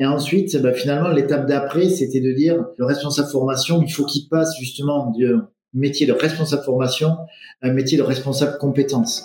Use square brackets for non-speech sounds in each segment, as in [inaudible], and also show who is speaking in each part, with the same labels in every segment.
Speaker 1: Et ensuite, bah, finalement, l'étape d'après, c'était de dire le responsable formation, il faut qu'il passe justement du métier de responsable formation à un métier de responsable compétence.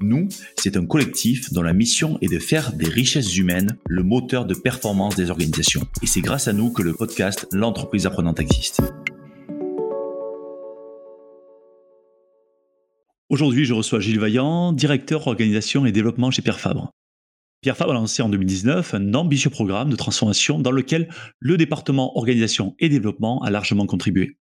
Speaker 2: Nous, c'est un collectif dont la mission est de faire des richesses humaines le moteur de performance des organisations. Et c'est grâce à nous que le podcast L'entreprise apprenante existe. Aujourd'hui, je reçois Gilles Vaillant, directeur organisation et développement chez Pierre Fabre. Pierre Fabre a lancé en 2019 un ambitieux programme de transformation dans lequel le département organisation et développement a largement contribué.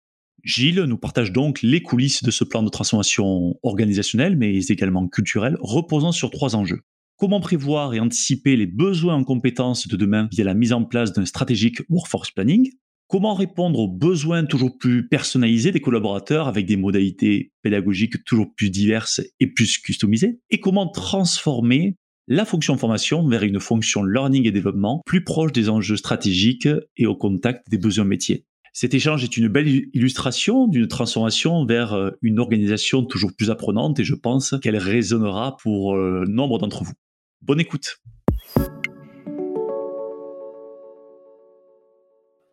Speaker 2: Gilles nous partage donc les coulisses de ce plan de transformation organisationnelle, mais également culturelle, reposant sur trois enjeux. Comment prévoir et anticiper les besoins en compétences de demain via la mise en place d'un stratégique workforce planning? Comment répondre aux besoins toujours plus personnalisés des collaborateurs avec des modalités pédagogiques toujours plus diverses et plus customisées? Et comment transformer la fonction formation vers une fonction learning et développement plus proche des enjeux stratégiques et au contact des besoins métiers? Cet échange est une belle illustration d'une transformation vers euh, une organisation toujours plus apprenante et je pense qu'elle résonnera pour euh, nombre d'entre vous. Bonne écoute.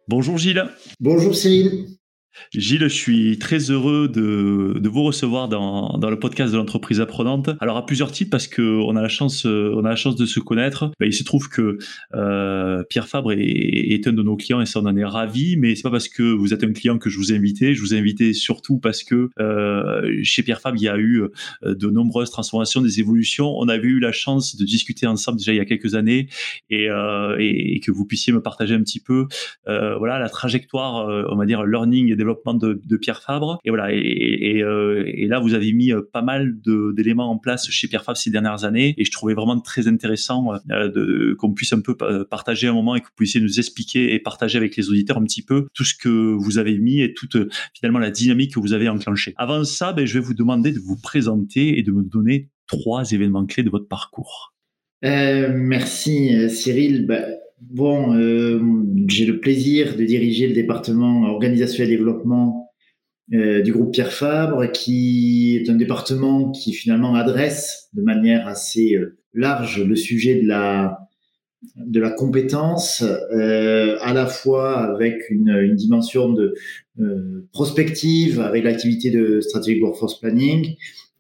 Speaker 2: Bonjour Gilles.
Speaker 1: Bonjour Cyril.
Speaker 2: Gilles, je suis très heureux de, vous recevoir dans, le podcast de l'entreprise apprenante. Alors à plusieurs titres parce que on a la chance, euh, on a la chance de se connaître. Ben, il se trouve que euh, Pierre Fabre est, un de nos clients et ça on en est ravi. Mais c'est pas parce que vous êtes un client que je vous ai invité. Je vous ai invité surtout parce que euh, chez Pierre Fabre il y a eu de nombreuses transformations, des évolutions. On avait eu la chance de discuter ensemble déjà il y a quelques années et, que vous puissiez me partager un petit peu, voilà la trajectoire, on va dire learning et développement de, Pierre Fabre. Et voilà, et, euh, là, vous avez mis euh, pas mal d'éléments en place chez Pierre Fabre ces dernières années, et je trouvais vraiment très intéressant euh, qu'on puisse un peu partager un moment et que vous puissiez nous expliquer et partager avec les auditeurs un petit peu tout ce que vous avez mis et toute finalement la dynamique que vous avez enclenchée. Avant ça, ben, je vais vous demander de vous présenter et de me donner trois événements clés de votre parcours.
Speaker 1: Merci Cyril. Ben, Bon, euh, j'ai le plaisir de diriger le département organisation et développement euh, du groupe Pierre Fabre, qui est un département qui finalement adresse de manière assez euh, large le sujet de la de la compétence, à la fois avec une, dimension de prospective, avec l'activité de strategic workforce planning,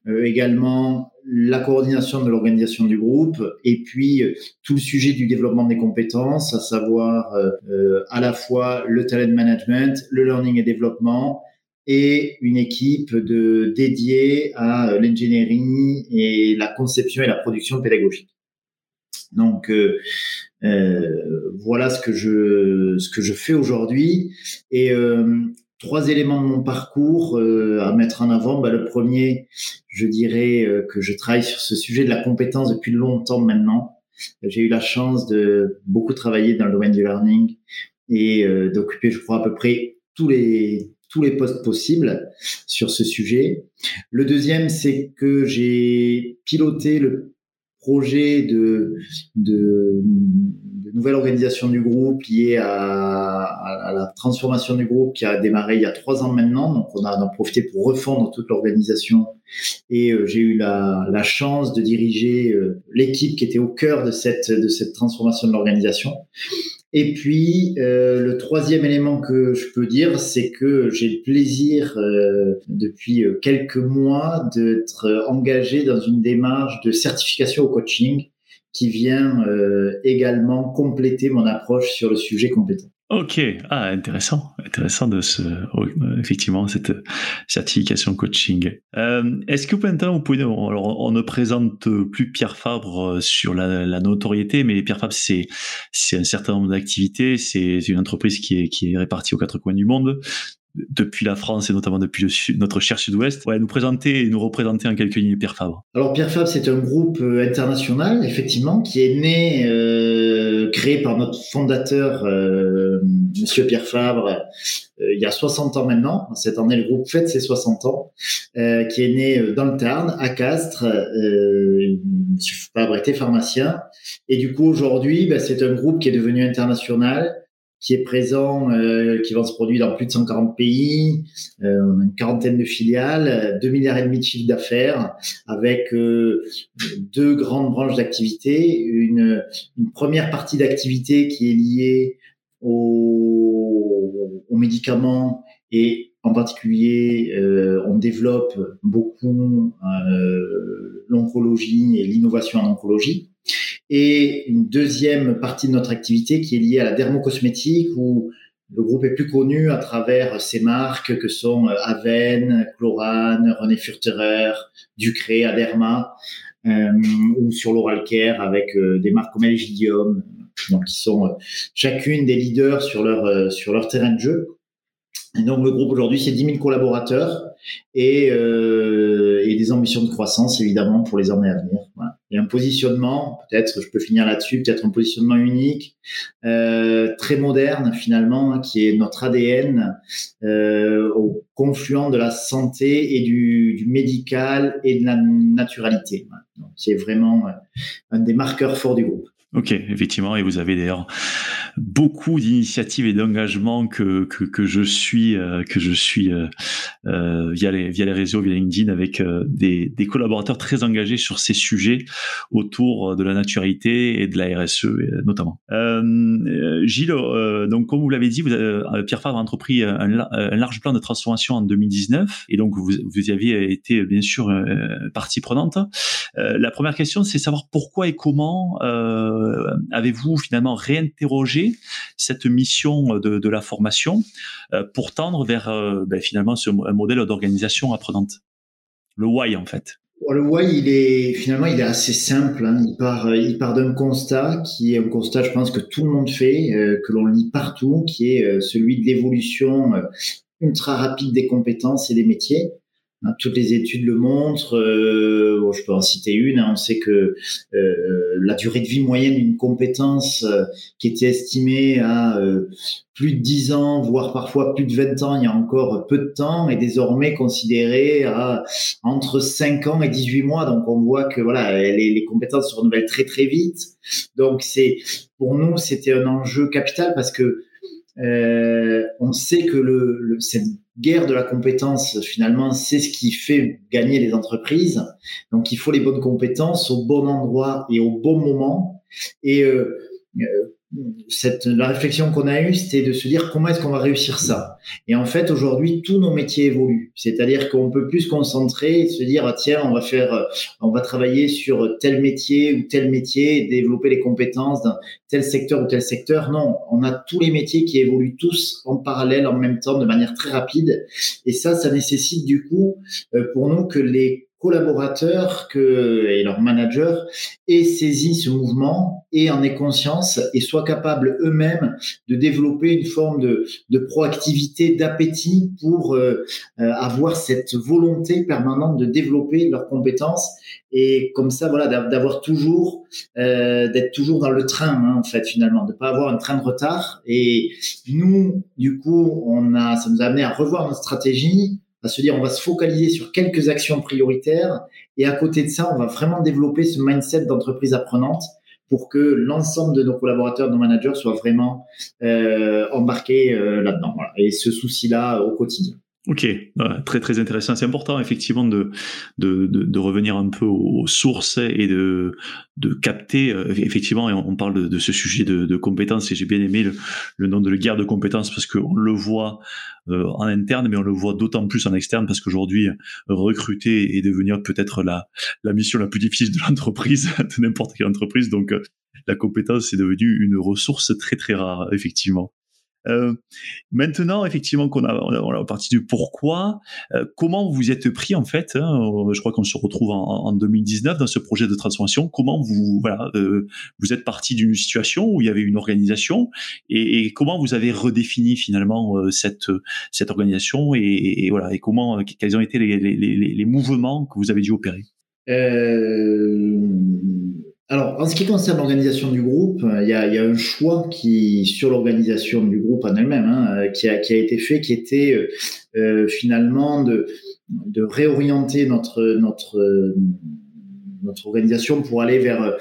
Speaker 1: euh, également la coordination de l'organisation du groupe et puis euh, tout le sujet du développement des compétences, à savoir euh, à la fois le talent management, le learning et développement et une équipe de dédiée à l'ingénierie et la conception et la production pédagogique. Donc euh, voilà ce que je ce que je fais aujourd'hui et trois éléments de mon parcours euh, à mettre en avant. Bah, le premier, je dirais euh, que je travaille sur ce sujet de la compétence depuis longtemps maintenant. J'ai eu la chance de beaucoup travailler dans le domaine du learning et euh, d'occuper, je crois, à peu près tous les tous les postes possibles sur ce sujet. Le deuxième, c'est que j'ai piloté le projet de, de nouvelle organisation du groupe liée à, à, la transformation du groupe qui a démarré il y a trois ans maintenant. Donc, on a profité pour refondre toute l'organisation. Et euh, j'ai eu la, la, chance de diriger euh, l'équipe qui était au cœur de cette, de cette transformation de l'organisation. Et puis, euh, le troisième élément que je peux dire, c'est que j'ai le plaisir, euh, depuis quelques mois, d'être engagé dans une démarche de certification au coaching qui vient euh, également compléter mon approche sur le sujet compétent.
Speaker 2: Ok, ah, intéressant, intéressant de ce, effectivement, cette certification coaching. Euh, Est-ce que maintenant vous pouvez, alors on ne présente plus Pierre Fabre euh, sur la, la notoriété, mais Pierre Fabre c'est c'est un certain nombre d'activités, c'est une entreprise qui est qui est répartie aux quatre coins du monde. Depuis la France et notamment depuis notre cher sud-ouest. Ouais, nous présenter et nous représenter en quelques lignes Pierre Fabre.
Speaker 1: Alors Pierre Fabre, c'est un groupe euh, international, effectivement, qui est né, euh, créé par notre fondateur, euh, Monsieur Pierre Fabre, euh, il y a 60 ans maintenant. Cette année, le groupe fête ses 60 ans, euh, qui est né dans le Tarn, à Castres. Monsieur Fabre était pharmacien. Et du coup, aujourd'hui, bah, c'est un groupe qui est devenu international, qui est présent, euh, qui vend ce produit dans plus de 140 pays. Euh, on une quarantaine de filiales, 2 milliards et demi de chiffre d'affaires, avec euh, deux grandes branches d'activité. Une, une, première partie d'activité qui est liée aux, aux médicaments et en particulier, euh, on développe beaucoup euh, l'oncologie et l'innovation en oncologie et une deuxième partie de notre activité qui est liée à la dermocosmétique où le groupe est plus connu à travers ses marques que sont euh, Aven, Chlorane, René Furterer, Ducré, Aderma, euh, ou sur l'oral care avec euh, des marques comme Elgidium, donc qui sont chacune des leaders sur leur sur leur terrain de jeu. Donc le groupe aujourd'hui c'est 10 000 collaborateurs et, et des ambitions de croissance évidemment pour les années à venir. Voilà et un positionnement, peut-être, je peux finir là-dessus, peut-être un positionnement unique, euh, très moderne finalement, hein, qui est notre ADN euh, au confluent de la santé et du, médical et de la naturalité, donc, qui est vraiment euh, un des marqueurs forts du groupe.
Speaker 2: Ok, effectivement, et vous avez d'ailleurs beaucoup d'initiatives et d'engagements que, que, je suis euh, que je suis euh, euh, via les via les réseaux via LinkedIn avec des, des collaborateurs très engagés sur ces sujets autour de la naturalité et de la RSE notamment. Gilles, donc comme vous l'avez dit, Pierre Favre a entrepris un, large plan de transformation en 2019 et donc vous, vous y aviez été bien sûr partie prenante. la première question, c'est savoir pourquoi et comment avez-vous finalement réinterrogé cette mission de, la formation euh, pour tendre vers euh, ben, finalement ce, un modèle d'organisation apprenante Le why en fait.
Speaker 1: Le why, il est finalement, il est assez simple. Hein. Il part, il part d'un constat qui est un constat, je pense que tout le monde fait, euh, que l'on lit partout, qui est celui de l'évolution ultra rapide des compétences et des métiers. Hein, toutes les études le montrent. Euh, bon, je peux en citer une. Hein, on sait que euh, la durée de vie moyenne d'une compétence euh, qui était estimée à euh, plus de 10 ans, voire parfois plus de 20 ans, il y a encore peu de temps, est désormais considérée à entre 5 ans et 18 mois. Donc on voit que voilà, les, les compétences se renouvellent très très vite. Donc c'est pour nous c'était un enjeu capital parce que euh, on sait que le, le, cette guerre de la compétence, finalement, c'est ce qui fait gagner les entreprises. Donc, il faut les bonnes compétences au bon endroit et au bon moment. Et euh, cette, la réflexion qu'on a eue, c'était de se dire comment est-ce qu'on va réussir ça. Et en fait, aujourd'hui, tous nos métiers évoluent. C'est-à-dire qu'on peut plus se concentrer et se dire, tiens, on va faire, on va travailler sur tel métier ou tel métier, développer les compétences d'un tel secteur ou tel secteur. Non, on a tous les métiers qui évoluent tous en parallèle, en même temps, de manière très rapide. Et ça, ça nécessite du coup, euh, pour nous, que les collaborateurs que, et leurs managers aient saisi ce mouvement et en aient conscience et soient capables eux-mêmes de développer une forme de, de proactivité, d'appétit pour euh, euh, avoir cette volonté permanente de développer leurs compétences et comme ça voilà d'avoir toujours euh, d'être toujours dans le train hein, en fait finalement de pas avoir un train de retard. Et nous du coup on a ça nous a amené à revoir notre stratégie à se dire on va se focaliser sur quelques actions prioritaires et à côté de ça, on va vraiment développer ce mindset d'entreprise apprenante pour que l'ensemble de nos collaborateurs, nos managers soient vraiment euh, embarqués euh, là-dedans. Et ce souci-là au quotidien.
Speaker 2: Ok, très très intéressant. C'est important effectivement de, de, de, de, revenir un peu aux sources et de, de capter. Euh, effectivement, et on, parle de, de, ce sujet de, de compétences et j'ai bien aimé le, le, nom de la guerre de compétences parce qu'on le voit euh, en interne, mais on le voit d'autant plus en externe parce qu'aujourd'hui, recruter et devenir peut-être la, la mission la plus difficile de l'entreprise, [laughs] de n'importe quelle entreprise. Donc, euh, la compétence est devenue une ressource très très rare, effectivement. Euh, maintenant, effectivement, qu'on a, on a parti du pourquoi, euh, comment vous êtes pris en fait hein, Je crois qu'on se retrouve en, en, 2019 dans ce projet de transformation. Comment vous, voilà, euh, vous êtes parti d'une situation où il y avait une organisation et, et comment vous avez redéfini finalement euh, cette cette organisation et, et, voilà et comment quels ont été les, les, les, les mouvements que vous avez dû opérer?
Speaker 1: Euh, alors, en ce qui concerne l'organisation du groupe, il y a, il y a un choix qui sur l'organisation du groupe en elle-même hein, qui, a, qui a été fait, qui était euh, finalement de, réorienter notre organisation pour aller vers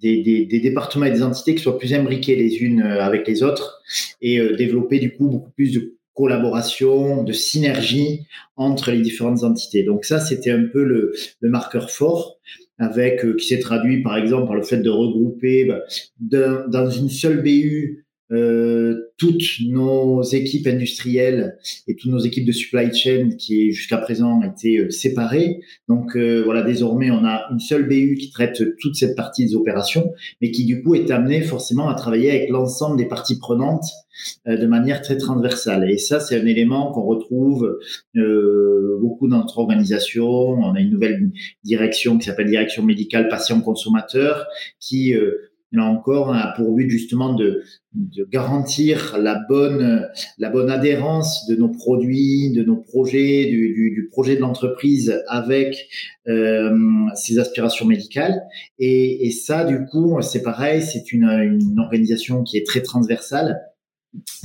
Speaker 1: des, départements et des entités qui soient plus imbriquées les unes avec les autres et euh, développer du coup beaucoup plus de collaboration, de synergie entre les différentes entités. Donc ça, c'était un peu le marqueur fort avec euh, qui s'est traduit par exemple par le fait de regrouper bah, dans une seule BU euh, toutes nos équipes industrielles et toutes nos équipes de supply chain qui jusqu'à présent étaient euh, séparées. Donc euh, voilà, désormais on a une seule BU qui traite toute cette partie des opérations, mais qui du coup est amenée forcément à travailler avec l'ensemble des parties prenantes de manière très transversale. Et ça, c'est un élément qu'on retrouve beaucoup dans notre organisation. On a une nouvelle direction qui s'appelle direction médicale patient consommateur qui là encore, a pour but justement de, garantir la bonne, la bonne adhérence de nos produits, de nos projets, du, projet de l'entreprise avec euh, ses aspirations médicales. Et, ça, du coup, c'est pareil, c'est une organisation qui est très transversale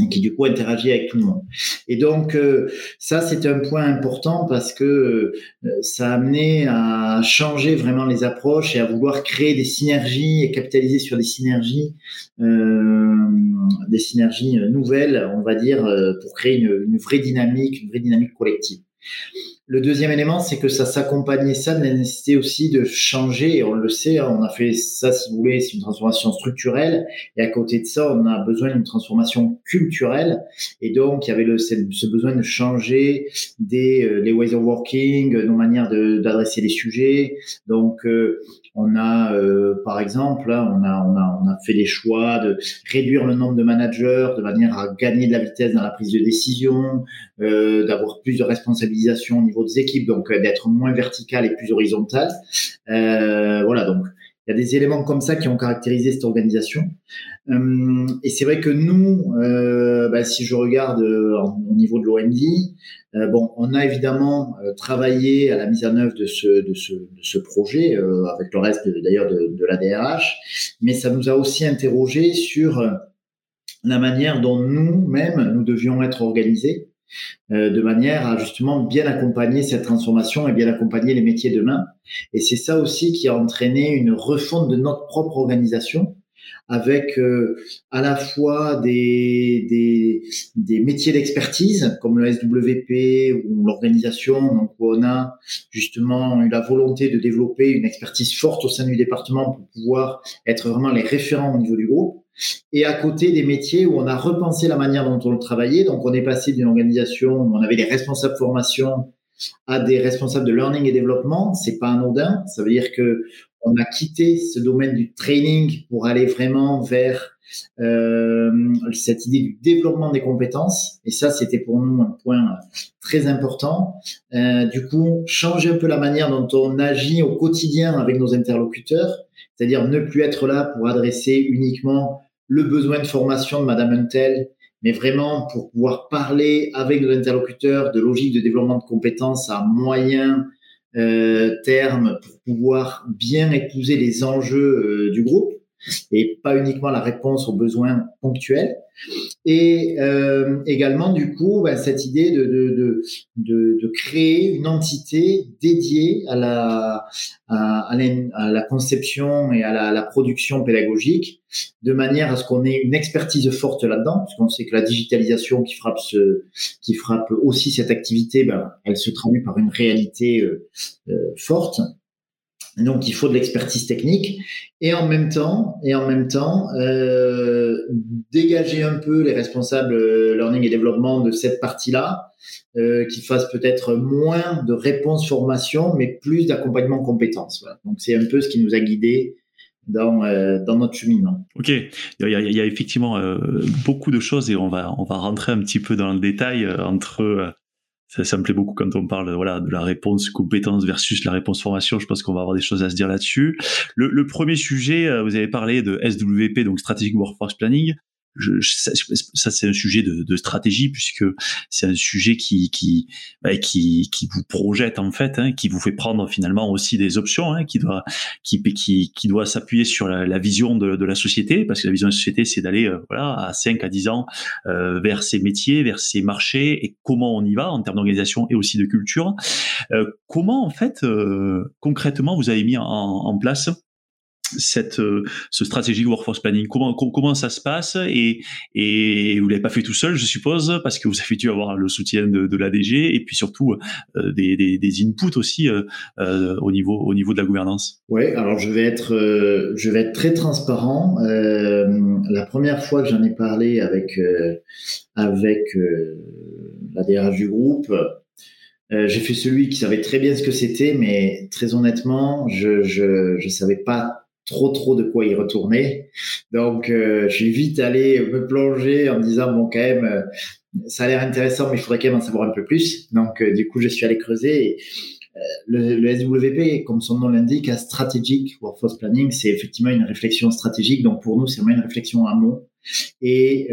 Speaker 1: et qui du coup interagit avec tout le monde. Et donc euh, ça c'est un point important parce que euh, ça a amené à changer vraiment les approches et à vouloir créer des synergies et capitaliser sur des synergies, euh, des synergies nouvelles, on va dire, pour créer une, une vraie dynamique, une vraie dynamique collective. Le deuxième élément, c'est que ça s'accompagnait ça de la nécessité aussi de changer. On le sait, hein, on a fait ça, si vous voulez, c'est une transformation structurelle. Et à côté de ça, on a besoin d'une transformation culturelle. Et donc, il y avait ce besoin de changer des euh, les ways of working, nos manières d'adresser les sujets. Donc, euh, on a, euh, par exemple, on a, on a, on a fait des choix de réduire le nombre de managers de manière à gagner de la vitesse dans la prise de décision, euh, d'avoir plus de responsabilisation des équipes, donc euh, d'être moins vertical et plus horizontal. Euh, voilà, donc il y a des éléments comme ça qui ont caractérisé cette organisation. Euh, et c'est vrai que nous, bah, si je regarde au niveau de l'OMD, bon, on a évidemment travaillé à la mise en œuvre de ce, de ce, de projet avec le reste d'ailleurs de, de, la DRH, mais ça nous a aussi interrogé sur la manière dont nous-mêmes nous devions être organisés. De manière à justement bien accompagner cette transformation et bien accompagner les métiers demain. Et c'est ça aussi qui a entraîné une refonte de notre propre organisation avec euh, à la fois des, des, des métiers d'expertise comme le SWP ou l'organisation, donc on a justement eu la volonté de développer une expertise forte au sein du département pour pouvoir être vraiment les référents au niveau du groupe. Et à côté des métiers où on a repensé la manière dont on travaillait, donc on est passé d'une organisation où on avait des responsables formation à des responsables de learning et développement, c'est pas anodin. Ça veut dire que on a quitté ce domaine du training pour aller vraiment vers euh, cette idée du développement des compétences. Et ça, c'était pour nous un point très important. Euh, du coup, changer un peu la manière dont on agit au quotidien avec nos interlocuteurs, c'est-à-dire ne plus être là pour adresser uniquement le besoin de formation de Madame Untel, mais vraiment pour pouvoir parler avec nos interlocuteurs de logique de développement de compétences à moyen euh, terme pour pouvoir bien épouser les enjeux euh, du groupe et pas uniquement la réponse aux besoins ponctuels. Et euh, également, du coup, bah, cette idée de, de, de, de, créer une entité dédiée à la, à, à la conception et à la, la, production pédagogique, de manière à ce qu'on ait une expertise forte là-dedans, parce qu'on sait que la digitalisation qui frappe, ce, qui frappe aussi cette activité, ben, elle se traduit par une réalité euh, euh forte. Donc il faut de l'expertise technique et en même temps et en même temps euh, dégager un peu les responsables euh, learning et développement de cette partie-là, euh, qui fassent peut-être moins de réponses formation, mais plus d'accompagnement compétences. Donc c'est un peu ce qui nous a guidé dans, dans notre cheminement.
Speaker 2: Ok, il y a, il y a effectivement beaucoup de choses et on va, on va rentrer un petit peu dans le détail entre ça, ça, me plaît beaucoup quand on parle voilà de la réponse compétence versus la réponse formation. Je pense qu'on va avoir des choses à se dire là-dessus. Le, le, premier sujet, vous avez parlé de SWP, donc Strategic Workforce Planning je, ça, c'est un sujet de, de, stratégie puisque c'est un sujet qui qui, bah, qui qui vous projette en fait, hein, qui vous fait prendre finalement aussi des options, hein, qui doit qui qui, qui doit s'appuyer sur la, la vision de, de, la société parce que la vision de la société c'est d'aller euh, voilà à 5 à 10 ans euh, vers ces métiers, vers ces marchés et comment on y va en termes d'organisation et aussi de culture. Euh, comment en fait euh, concrètement vous avez mis en, en place cette euh, ce stratégique workforce planning. Comment comment ça se passe et et vous l'avez pas fait tout seul je suppose parce que vous avez dû avoir le soutien de, de l'ADG et puis surtout euh, des, des, inputs aussi euh, euh, au niveau au niveau de la gouvernance.
Speaker 1: Ouais alors je vais être je vais être très transparent. La première fois que j'en ai parlé avec avec la DRH du groupe j'ai fait celui qui savait très bien ce que c'était, mais très honnêtement, je je je savais pas trop trop de quoi y retourner. Donc, euh, suis vite allé me plonger en me disant bon quand même, euh, ça a l'air intéressant, mais il faudrait quand même en savoir un peu plus. Donc, euh, du coup, je suis allé creuser. Et, le, le, SWP, comme son nom l'indique, a Strategic Workforce Planning, c'est effectivement une réflexion stratégique. Donc, pour nous, c'est vraiment une réflexion amont. Et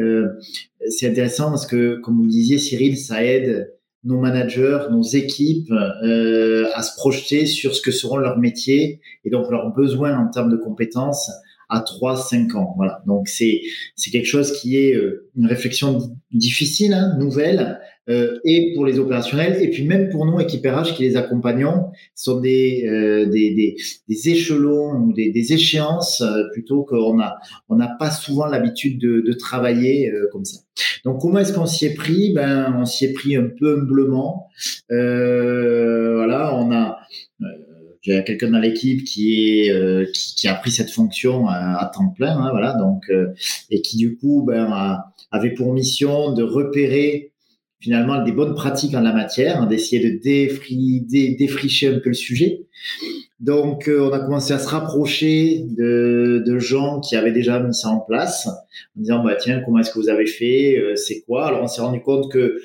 Speaker 1: c'est intéressant parce que, comme vous le disiez, Cyril, ça aide nos managers, nos équipes euh, à se projeter sur ce que seront leurs métiers et donc leurs besoins en termes de compétences à 3-5 ans. Voilà. Donc c'est c'est quelque chose qui est euh, une réflexion difficile, hein, nouvelle, euh, et pour les opérationnels, et puis même pour nous, équipérage qui les accompagnons, sont des, euh, des, des, des, échelons ou des, des échéances euh, plutôt qu'on a on n'a pas souvent l'habitude de, de, travailler euh, comme ça. Donc comment est-ce qu'on s'y est pris? Ben on s'y est pris un peu humblement. voilà, on a j'ai quelqu'un dans l'équipe qui est qui, qui, a pris cette fonction à, temps plein, hein, voilà, donc et qui du coup ben a, avait pour mission de repérer finalement des bonnes pratiques en la matière, hein, d'essayer de défricher un peu le sujet. Donc, euh, on a commencé à se rapprocher de, de, gens qui avaient déjà mis ça en place, en disant bah tiens comment est-ce que vous avez fait, euh, c'est quoi? Alors on s'est rendu compte que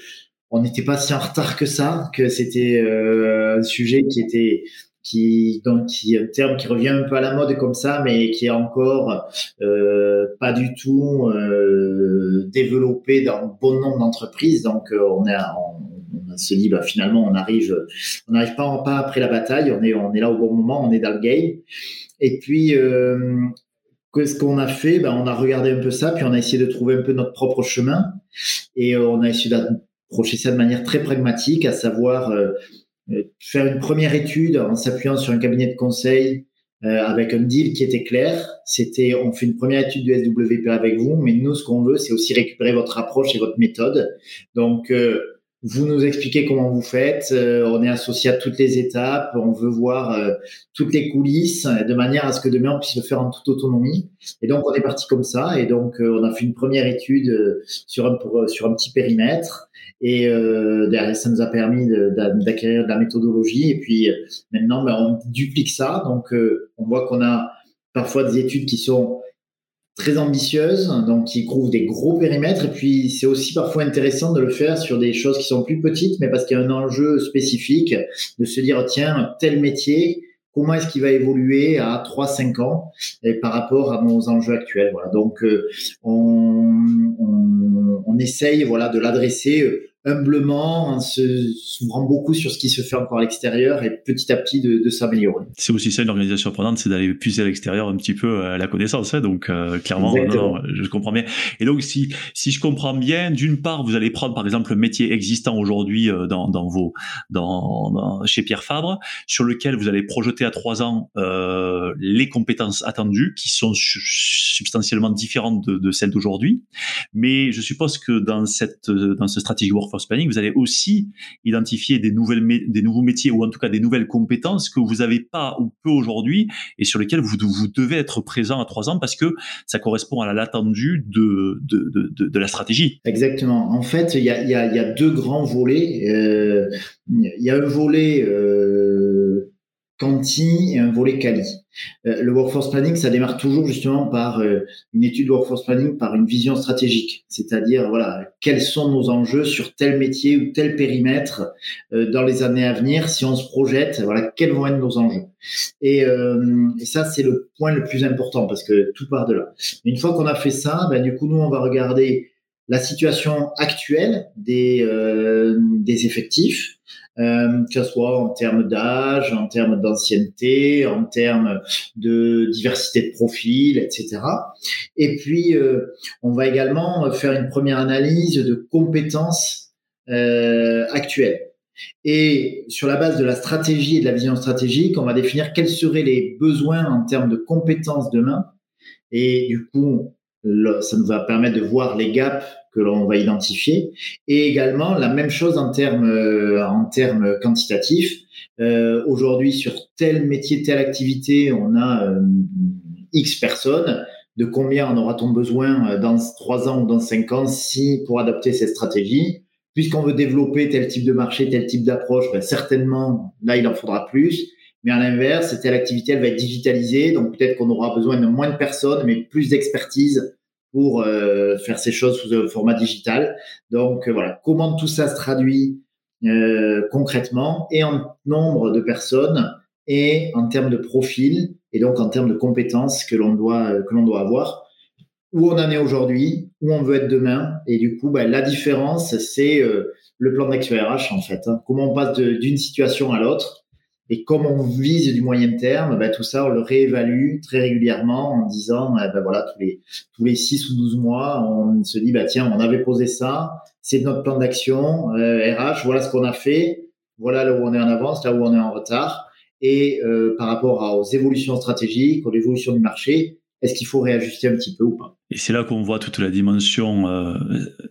Speaker 1: on n'était pas si en retard que ça, que c'était euh, un sujet qui était qui donc qui un terme qui revient un peu à la mode comme ça, mais qui est encore euh, pas du tout euh, développé dans bon nombre d'entreprises. Donc euh, on, est, on, on, se dit bah finalement on arrive on n'arrive pas pas après la bataille, on est on est là au bon moment, on est dans le game. Et puis euh, qu'est-ce qu'on a fait ben, On a regardé un peu ça, puis on a essayé de trouver un peu notre propre chemin. Et euh, on a essayé d'approcher ça de manière très pragmatique, à savoir euh, faire une première étude en s'appuyant sur un cabinet de conseil euh, avec un deal qui était clair. C'était, on fait une première étude du SWP avec vous, mais nous, ce qu'on veut, c'est aussi récupérer votre approche et votre méthode. Donc, euh, vous nous expliquez comment vous faites. on est associé à toutes les étapes. On veut voir toutes les coulisses de manière à ce que demain on puisse le faire en toute autonomie. Et donc on est parti comme ça. Et donc on a fait une première étude sur un sur un petit périmètre. Et euh, derrière, ça nous a permis d'acquérir de, la méthodologie. Et puis maintenant, ben, on duplique ça. Donc, euh, on voit qu'on a parfois des études qui sont très ambitieuses, donc qui couvrent des gros périmètres. Et puis, c'est aussi parfois intéressant de le faire sur des choses qui sont plus petites, mais parce qu'il y a un enjeu spécifique de se dire, tiens, tel métier, comment est-ce qu'il va évoluer à 3-5 ans et par rapport à nos enjeux actuels? Voilà. Donc, euh, on, on, on, essaye voilà, de l'adresser euh, humblement, en se s'ouvrant beaucoup sur ce qui se fait encore à l'extérieur et petit à petit de, de s'améliorer.
Speaker 2: C'est aussi ça une organisation apprenante, c'est d'aller puiser à l'extérieur un petit peu à euh, la connaissance. Hein, donc euh, clairement, non, je comprends bien. Et donc si si je comprends bien, d'une part, vous allez prendre par exemple le métier existant aujourd'hui euh, dans, dans vos dans, dans, chez Pierre Fabre, sur lequel vous allez projeter à trois ans euh, les compétences attendues, qui sont substantiellement différentes de, de celles d'aujourd'hui. Mais je suppose que dans cette dans ce stratégie workforce planning, vous allez aussi identifier des nouvelles, des nouveaux métiers ou en tout cas des nouvelles compétences que vous n'avez pas ou peu aujourd'hui et sur lesquelles vous, vous devez être présent à trois ans parce que ça correspond à l'attendu de, de, de, de, la stratégie.
Speaker 1: Exactement. En fait, il y a, y, a, y a, deux grands volets. Euh, il y a un volet euh, quanti et un volet quali. Euh, le workforce planning, ça démarre toujours justement par euh, une étude de workforce planning, par une vision stratégique, c'est-à-dire voilà quels sont nos enjeux sur tel métier ou tel périmètre euh, dans les années à venir. Si on se projette, voilà quels vont être nos enjeux. Et, et ça, c'est le point le plus important parce que tout part de là. Une fois qu'on a fait ça, ben, du coup, nous, on va regarder la situation actuelle des, des effectifs, euh, que ce soit en termes d'âge, en termes d'ancienneté, en termes de diversité de profil, etc. Et puis, euh, on va également faire une première analyse de compétences euh, actuelles. Et sur la base de la stratégie et de la vision stratégique, on va définir quels seraient les besoins en termes de compétences demain. Et du coup, ça nous va permettre de voir les gaps que l'on va identifier. Et également la même chose en termes euh, en termes quantitatifs. Euh, Aujourd'hui, sur tel métier, telle activité, on a euh, X personnes. De combien en aura-t-on besoin euh, dans trois ans ou dans cinq ans si pour adapter cette stratégie Puisqu'on veut développer tel type de marché, tel type d'approche, ben certainement là il en faudra plus. Mais à l'inverse, telle activité elle va être digitalisée, donc peut-être qu'on aura besoin de moins de personnes, mais plus d'expertise pour euh, faire ces choses sous un format digital. Donc euh, voilà, comment tout ça se traduit euh, concrètement et en nombre de personnes et en termes de profil et donc en termes de compétences que l'on doit que l'on doit avoir où on en est aujourd'hui, où on veut être demain. Et du coup, bah, la différence, c'est le plan d'action RH, en fait. Hein. Comment on passe d'une situation à l'autre et comme on vise du moyen terme, ben, tout ça, on le réévalue très régulièrement en disant, ben, voilà, tous les, tous les 6 ou 12 mois, on se dit, bah, tiens, on avait posé ça, c'est notre plan d'action, euh, RH, voilà ce qu'on a fait, voilà là où on est en avance, là où on est en retard. Et euh, par rapport aux évolutions stratégiques, aux évolutions du marché, est-ce qu'il faut réajuster un petit peu ou pas?
Speaker 2: Et c'est là qu'on voit toute la dimension euh,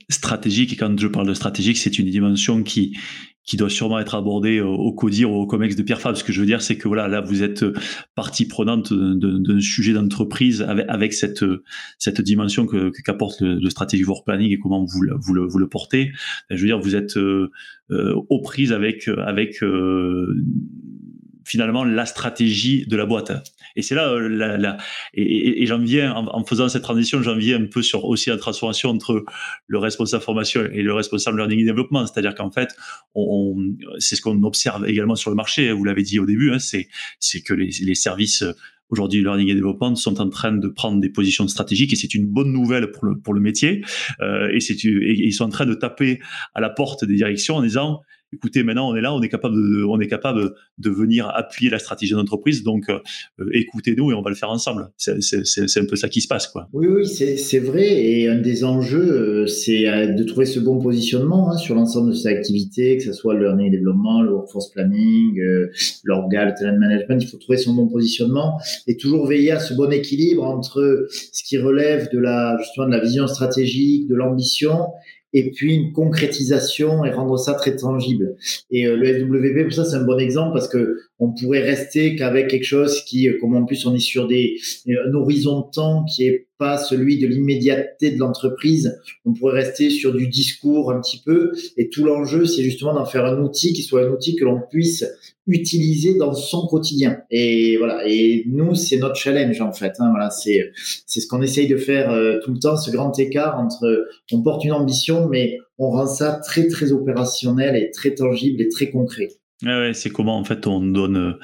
Speaker 2: stratégique. Et quand je parle de stratégique, c'est une dimension qui qui doit sûrement être abordé au, CODIR ou au COMEX de Pierre Fabre. Ce que je veux dire, c'est que voilà, là, vous êtes partie prenante d'un sujet d'entreprise avec, avec cette, cette dimension que qu'apporte le, le strategic work planning et comment vous, vous, le, vous le portez. Je veux dire, vous êtes euh, euh aux prises avec, avec euh, finalement la stratégie de la boîte. Et c'est là, euh, la, la, et, j'en viens, en, faisant cette transition, j'en viens un peu sur aussi la transformation entre le responsable formation et le responsable learning et développement. C'est-à-dire qu'en fait, on, c'est ce qu'on observe également sur le marché. Vous l'avez dit au début, hein, c'est, que les, services aujourd'hui learning et développement sont en train de prendre des positions stratégiques et c'est une bonne nouvelle pour le, pour le métier. Euh, et, et ils sont en train de taper à la porte des directions en disant écoutez, maintenant on est là, on est capable de, on est capable de venir appuyer la stratégie de l'entreprise, donc euh, écoutez-nous et on va le faire ensemble. C'est un peu ça qui se passe, quoi.
Speaker 1: Oui, oui, c'est vrai. Et un des enjeux, euh, c'est euh, de trouver ce bon positionnement hein, sur l'ensemble de ces activités, que ce soit le learning développement, le workforce planning, euh, le talent management. Il faut trouver son bon positionnement et toujours veiller à ce bon équilibre entre ce qui relève de la justement de la vision stratégique, de l'ambition et puis une concrétisation et rendre ça très tangible. Et euh, le SWP, pour ça, c'est un bon exemple parce que on pourrait rester qu'avec quelque chose qui, euh, comme en plus on est sur des, euh, un horizon de temps qui est pas celui de l'immédiateté de l'entreprise, on pourrait rester sur du discours un petit peu. Et tout l'enjeu, c'est justement d'en faire un outil qui soit un outil que l'on puisse utiliser dans son quotidien. Et voilà. Et nous, c'est notre challenge en fait. Hein, voilà, c'est c'est ce qu'on essaye de faire euh, tout le temps, ce grand écart entre on porte une ambition, mais on rend ça très très opérationnel et très tangible et très concret.
Speaker 2: Ouais, c'est comment en fait on donne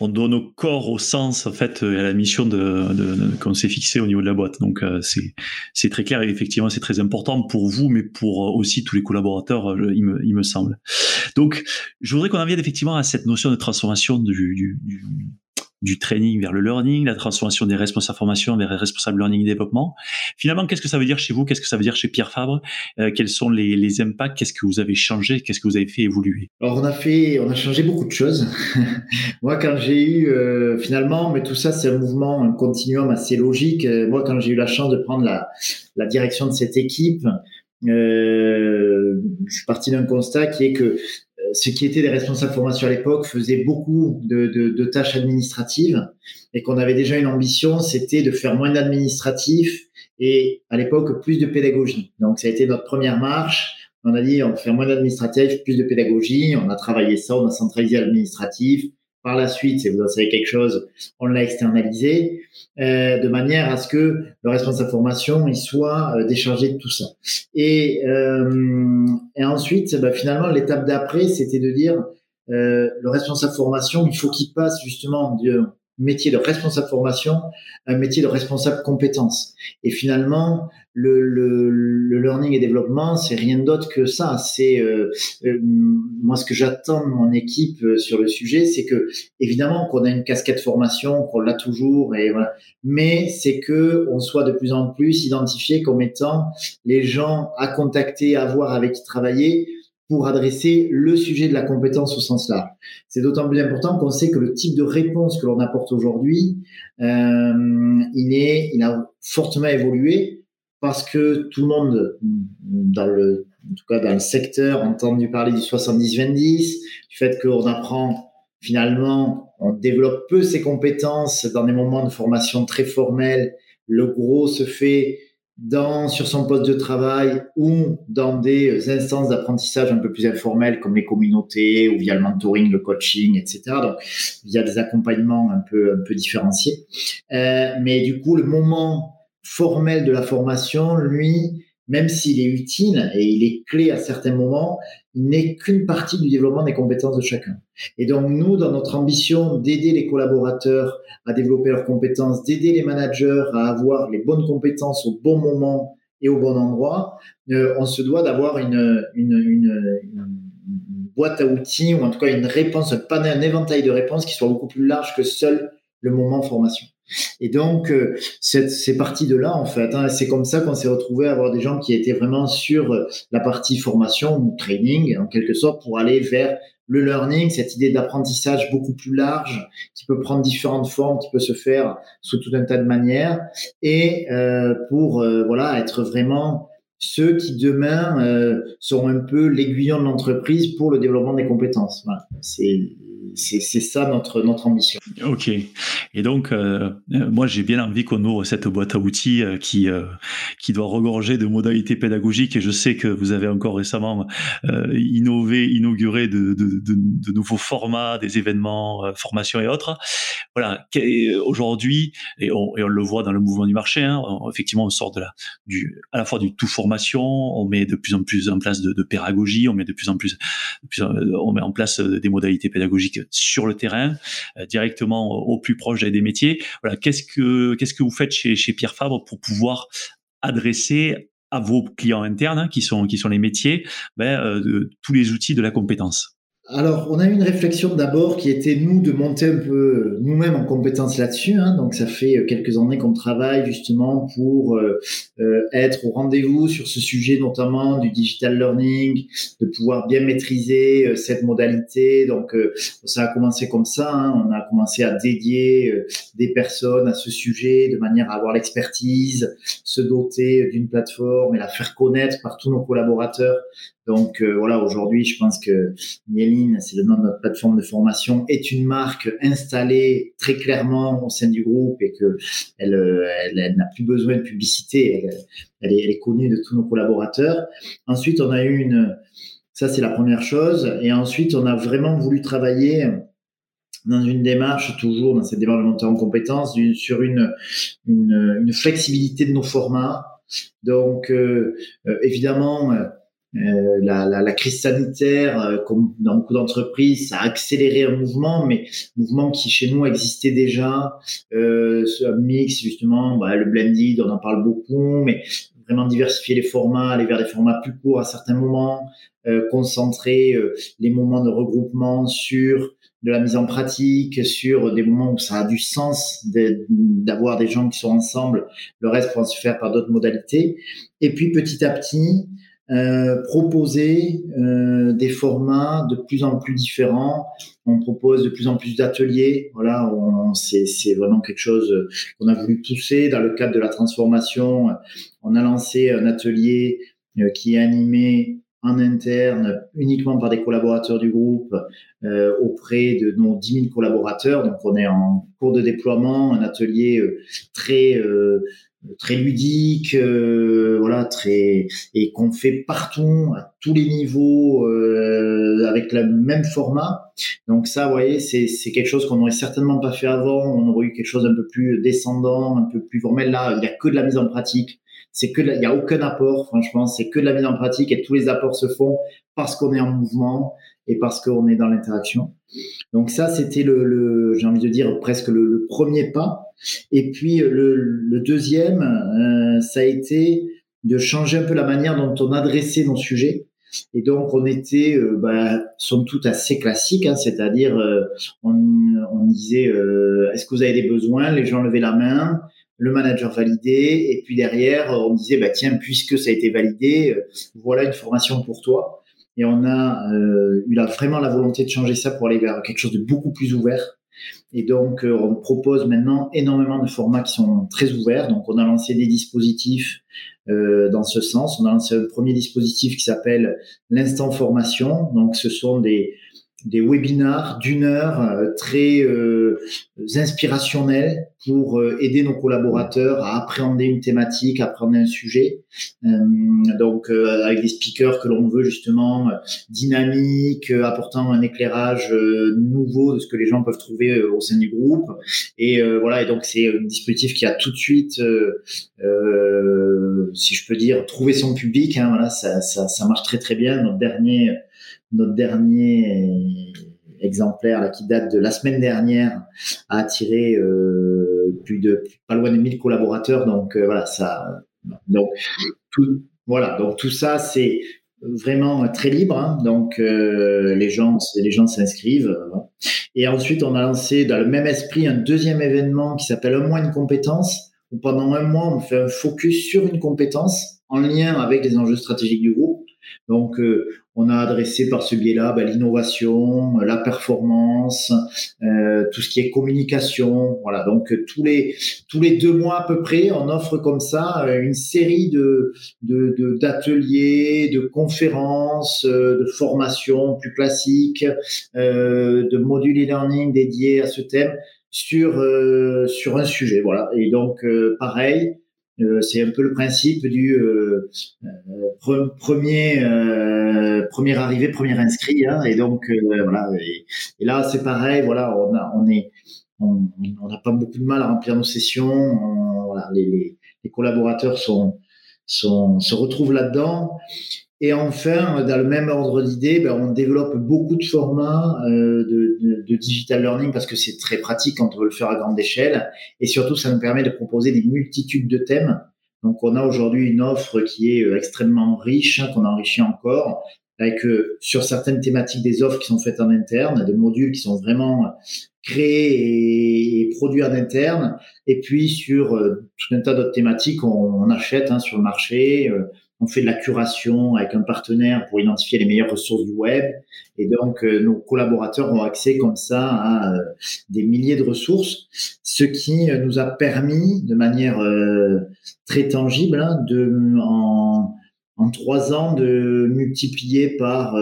Speaker 2: on donne au corps, au sens en fait à la mission de, de, qu'on s'est fixé au niveau de la boîte. Donc euh, c'est c'est très clair et effectivement c'est très important pour vous, mais pour aussi tous les collaborateurs, euh, il me il me semble. Donc je voudrais qu'on en vienne effectivement à cette notion de transformation du, du, du du training vers le learning, la transformation des responsables formation vers les responsables learning et développement. Finalement, qu'est-ce que ça veut dire chez vous? Qu'est-ce que ça veut dire chez Pierre Fabre? Euh, Quels sont les, les impacts? Qu'est-ce que vous avez changé? Qu'est-ce que vous avez fait évoluer?
Speaker 1: Alors, on a fait, on a changé beaucoup de choses. [laughs] moi, quand j'ai eu euh, finalement, mais tout ça, c'est un mouvement, un continuum assez logique. Euh, moi, quand j'ai eu la chance de prendre la, la direction de cette équipe, euh, je suis parti d'un constat qui est que ce qui était des responsables formation à l'époque faisait beaucoup de, tâches administratives et qu'on avait déjà une ambition, c'était de faire moins d'administratif et à l'époque plus de pédagogie. Donc ça a été notre première marche. On a dit on faire moins d'administratif, plus de pédagogie. On a travaillé ça, on a centralisé l'administratif par la suite, si vous en savez quelque chose, on l'a externalisé, euh, de manière à ce que le responsable formation il soit euh, déchargé de tout ça. Et, euh, ensuite, bah, finalement, l'étape d'après, c'était de dire le responsable formation, il faut qu'il passe justement du métier de responsable formation à un métier de responsable compétence. Et finalement, le, le, le learning et développement, c'est rien d'autre que ça. C'est euh, euh, moi ce que j'attends de mon équipe euh, sur le sujet, c'est que évidemment qu'on a une casquette formation, qu'on l'a toujours, et voilà. Mais c'est que on soit de plus en plus identifié comme étant les gens à contacter, à voir avec qui travailler pour adresser le sujet de la compétence au sens large. C'est d'autant plus important qu'on sait que le type de réponse que l'on apporte aujourd'hui, euh, il est, il a fortement évolué parce que tout le monde, en tout cas dans le secteur, a entendu parler du 70-20, du fait qu'on apprend finalement, on développe peu ses compétences dans des moments de formation très formels. Le gros se fait dans, sur son poste de travail ou dans des instances d'apprentissage un peu plus informelles comme les communautés ou via le mentoring, le coaching, etc. Donc, il y a des accompagnements un peu, un peu différenciés. Euh, mais du coup, le moment formel de la formation, lui, même s'il est utile et il est clé à certains moments, il n'est qu'une partie du développement des compétences de chacun. Et donc nous, dans notre ambition d'aider les collaborateurs à développer leurs compétences, d'aider les managers à avoir les bonnes compétences au bon moment et au bon endroit, euh, on se doit d'avoir une, une, une, une, boîte à outils ou en tout cas une réponse, un panel, un éventail de réponses qui soit beaucoup plus large que seul le moment formation. Et donc, euh, c'est parti de là, en fait. Hein. C'est comme ça qu'on s'est retrouvé à avoir des gens qui étaient vraiment sur euh, la partie formation ou training, en quelque sorte, pour aller vers le learning, cette idée d'apprentissage beaucoup plus large, qui peut prendre différentes formes, qui peut se faire sous tout un tas de manières, et euh, pour euh, voilà être vraiment ceux qui demain euh, seront un peu l'aiguillon de l'entreprise pour le développement des compétences. Voilà. C'est c'est ça notre notre ambition.
Speaker 2: Ok. Et donc euh, moi j'ai bien envie qu'on ouvre cette boîte à outils euh, qui euh, qui doit regorger de modalités pédagogiques et je sais que vous avez encore récemment euh, innové, inauguré de, de, nouveaux formats, des événements, euh, formations et autres. Voilà. Aujourd'hui et on, et on le voit dans le mouvement du marché, hein, effectivement on sort de la du à la fois du tout on met de plus en plus en place de, pédagogie, on met de plus en plus, plus on met en place des modalités pédagogiques sur le terrain, euh, directement au plus proche des métiers. Voilà, qu'est-ce que qu'est-ce que vous faites chez, Pierre Fabre pour pouvoir adresser à vos clients internes, hein, qui sont qui sont les métiers, ben, euh, tous les outils de la compétence?
Speaker 1: Alors, on a eu une réflexion d'abord qui était, nous, de monter un peu nous-mêmes en compétence là-dessus. Hein. Donc, ça fait euh, quelques années qu'on travaille justement pour euh, euh, être au rendez-vous sur ce sujet, notamment du digital learning, de pouvoir bien maîtriser cette modalité. Donc, ça a commencé comme ça. Hein. On a commencé à dédier des personnes à ce sujet de manière à avoir l'expertise, se doter d'une plateforme et la faire connaître par tous nos collaborateurs donc euh, voilà, aujourd'hui, je pense que C'est le nom de notre plateforme de formation, est une marque installée très clairement au sein du groupe et que elle, euh, n'a plus besoin de publicité. Elle, elle, est, connue de tous nos collaborateurs. Ensuite, on a eu une, ça c'est la première chose, et ensuite on a vraiment voulu travailler dans une démarche toujours dans cette démarche de montée en compétences sur une flexibilité de nos formats. Donc euh, euh évidemment euh, la, la, la, crise sanitaire, euh, comme dans beaucoup d'entreprises, ça a accéléré un mouvement, mais mouvement qui chez nous existait déjà, euh, mix justement, bah, le blended, on en parle beaucoup, mais vraiment diversifier les formats, aller vers des formats plus courts à certains moments, euh, concentrer euh, les moments de regroupement sur de la mise en pratique, sur des moments où ça a du sens d'avoir des gens qui sont ensemble, le reste pourra se faire par d'autres modalités. Et puis petit à petit, euh, proposer euh, des formats de plus en plus différents. On propose de plus en plus d'ateliers. Voilà, c'est vraiment quelque chose qu'on a voulu pousser dans le cadre de la transformation. On a lancé un atelier euh, qui est animé en interne uniquement par des collaborateurs du groupe auprès de nos 10 000 collaborateurs. Donc on est en cours de déploiement, un atelier très très ludique, euh, voilà, très et qu'on fait partout à tous les niveaux euh, avec le même format. Donc ça, vous voyez, c'est c'est quelque chose qu'on n'aurait certainement pas fait avant. On aurait eu quelque chose un peu plus descendant, un peu plus formel. Là, il y a que de la mise en pratique. C'est que il y a aucun apport, franchement, c'est que de la mise en pratique et tous les apports se font parce qu'on est en mouvement et parce qu'on est dans l'interaction. Donc ça, c'était le, le j'ai envie de dire presque le premier pas. Et puis le, le deuxième, euh, ça a été de changer un peu la manière dont on adressait nos sujets. Et donc on était, euh, bah, somme toute, assez classique, hein, c'est-à-dire euh, on, on, disait euh, est-ce que vous avez des besoins? Les gens levaient la main, le manager validait, et puis derrière on disait bah tiens puisque ça a été validé, voilà une formation pour toi. Et on a euh, eu là, vraiment la volonté de changer ça pour aller vers quelque chose de beaucoup plus ouvert. Et donc, euh, on propose maintenant énormément de formats qui sont très ouverts. Donc, on a lancé des dispositifs euh, dans ce sens. On a lancé un premier dispositif qui s'appelle l'instant formation. Donc, ce sont des, des webinars d'une heure euh, très euh, inspirationnels pour euh, aider nos collaborateurs à appréhender une thématique, appréhender un sujet. donc avec des speakers que l'on veut justement dynamiques, apportant un éclairage nouveau de ce que les gens peuvent trouver au sein du groupe. Et voilà, et donc c'est un dispositif qui a tout de suite, si je peux dire, trouvé son public. Hein, voilà, ça, ça, ça marche très très bien. Notre dernier notre dernier exemplaire là, qui date de la semaine dernière a attiré euh, plus de pas loin de 1000 collaborateurs. Donc euh, voilà ça donc tout voilà. Donc tout ça c'est vraiment très libre hein, donc euh, les gens les gens s'inscrivent et ensuite on a lancé dans le même esprit un deuxième événement qui s'appelle un mois une compétence où pendant un mois on fait un focus sur une compétence en lien avec les enjeux stratégiques du groupe. Donc, euh, on a adressé par ce biais-là bah, l'innovation, la performance, euh, tout ce qui est communication. Voilà. Donc tous les tous les deux mois à peu près, on offre comme ça euh, une série de d'ateliers, de, de, conférences, de formations plus classiques, de modules e-learning dédiés à ce thème sur sur un sujet. Voilà. Et donc pareil euh, c'est un peu le principe du euh, euh premier euh, premier arrivé, premier inscrit. Hein, et donc voilà. Et, là, c'est pareil. Voilà, on a, on est, on n'a pas beaucoup de mal à remplir nos sessions. voilà, les, les, les, collaborateurs sont, sont se retrouvent là-dedans. Et enfin, dans le même ordre d'idée, ben, on développe beaucoup de formats euh, de, de, de, digital learning parce que c'est très pratique quand on veut le faire à grande échelle. Et surtout, ça nous permet de proposer des multitudes de thèmes. Donc, on a aujourd'hui une offre qui est euh, extrêmement riche, hein, qu'on enrichit encore, avec euh, sur certaines thématiques des offres qui sont faites en interne, des modules qui sont vraiment créés et, produits en interne. Et puis, sur euh, tout un tas d'autres thématiques, on, on achète hein, sur le marché on fait de la curation avec un partenaire pour identifier les meilleures ressources du web. Et donc, euh, nos collaborateurs ont accès comme ça à euh, des milliers de ressources, ce qui euh, nous a permis de manière très tangible hein, de, en, trois ans de multiplier par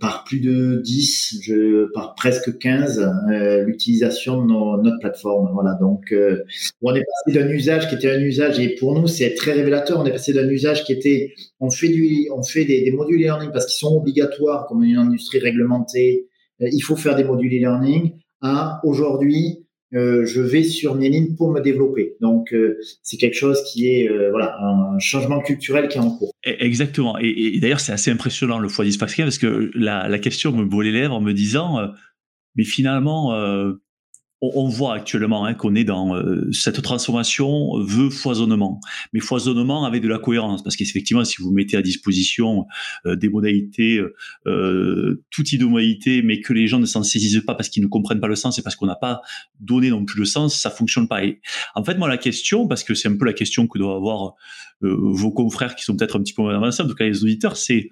Speaker 1: par plus de 10, je, par presque 15, euh, l'utilisation de notre plateforme. Voilà, donc euh, on est passé d'un usage qui était un usage et pour nous c'est très révélateur. On est passé d'un usage qui était, on fait du, on fait des, des modules e-learning parce qu'ils sont obligatoires comme une industrie réglementée. il faut faire des modules e-learning. À aujourd'hui, euh, je vais sur lignes pour me développer. Donc euh, c'est quelque chose qui est euh, voilà un changement culturel qui est en cours.
Speaker 2: E-, exactement. Et, d'ailleurs c'est assez impressionnant le x10 parce que la, la question me brûle les lèvres en me disant mais finalement on, voit actuellement hein, qu'on est dans euh, cette transformation veut foisonnement, mais foisonnement avec de la cohérence, parce qu'effectivement, si vous mettez à disposition euh, des modalités, euh, tout type de modalités, mais que les gens ne s'en saisissent pas parce qu'ils ne comprennent pas le sens et parce qu'on n'a pas donné non plus le sens, ça fonctionne pas. En fait, moi, la question, parce que c'est un peu la question que doivent avoir vos confrères qui sont peut-être un petit peu avancés, en tout cas les auditeurs, c'est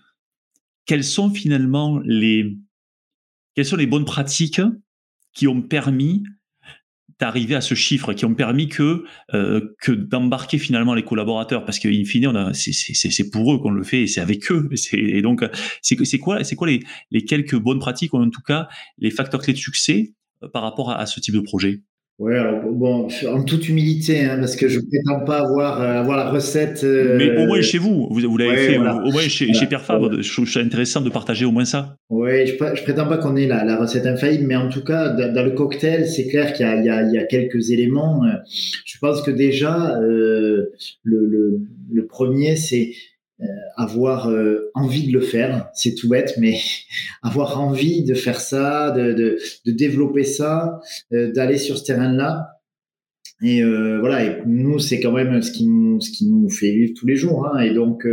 Speaker 2: quelles sont finalement les quelles sont les bonnes pratiques qui ont permis d'arriver à ce chiffre, qui ont permis que euh, que d'embarquer finalement les collaborateurs, parce qu'in fine, on a, c'est, c'est, c'est pour eux qu'on le fait, et c'est avec eux. [laughs] Et, donc, c'est, c'est quoi, c'est quoi les, les quelques bonnes pratiques, ou en tout cas les facteurs clés de succès euh, par rapport à, ce type de projet?
Speaker 1: Ouais, bon, en toute humilité, hein, parce que je prétends pas avoir, euh, avoir la recette. Euh,
Speaker 2: mais au moins chez vous, vous, vous l'avez fait, au, moins chez, chez Pierre Fabre, je trouve ça intéressant de partager au moins ça.
Speaker 1: Oui, je, je prétends pas qu'on ait la, la, recette infaillible, mais en tout cas, dans, le cocktail, c'est clair qu'il y, y, y, a quelques éléments. Je pense que déjà, euh, le, le, le premier, c'est euh, avoir euh, envie de le faire, c'est tout bête, mais [laughs] avoir envie de faire ça, de, de, de développer ça, euh, d'aller sur ce terrain-là. Et voilà, et nous, c'est quand même ce qui nous, ce qui nous fait vivre tous les jours. Hein, et donc,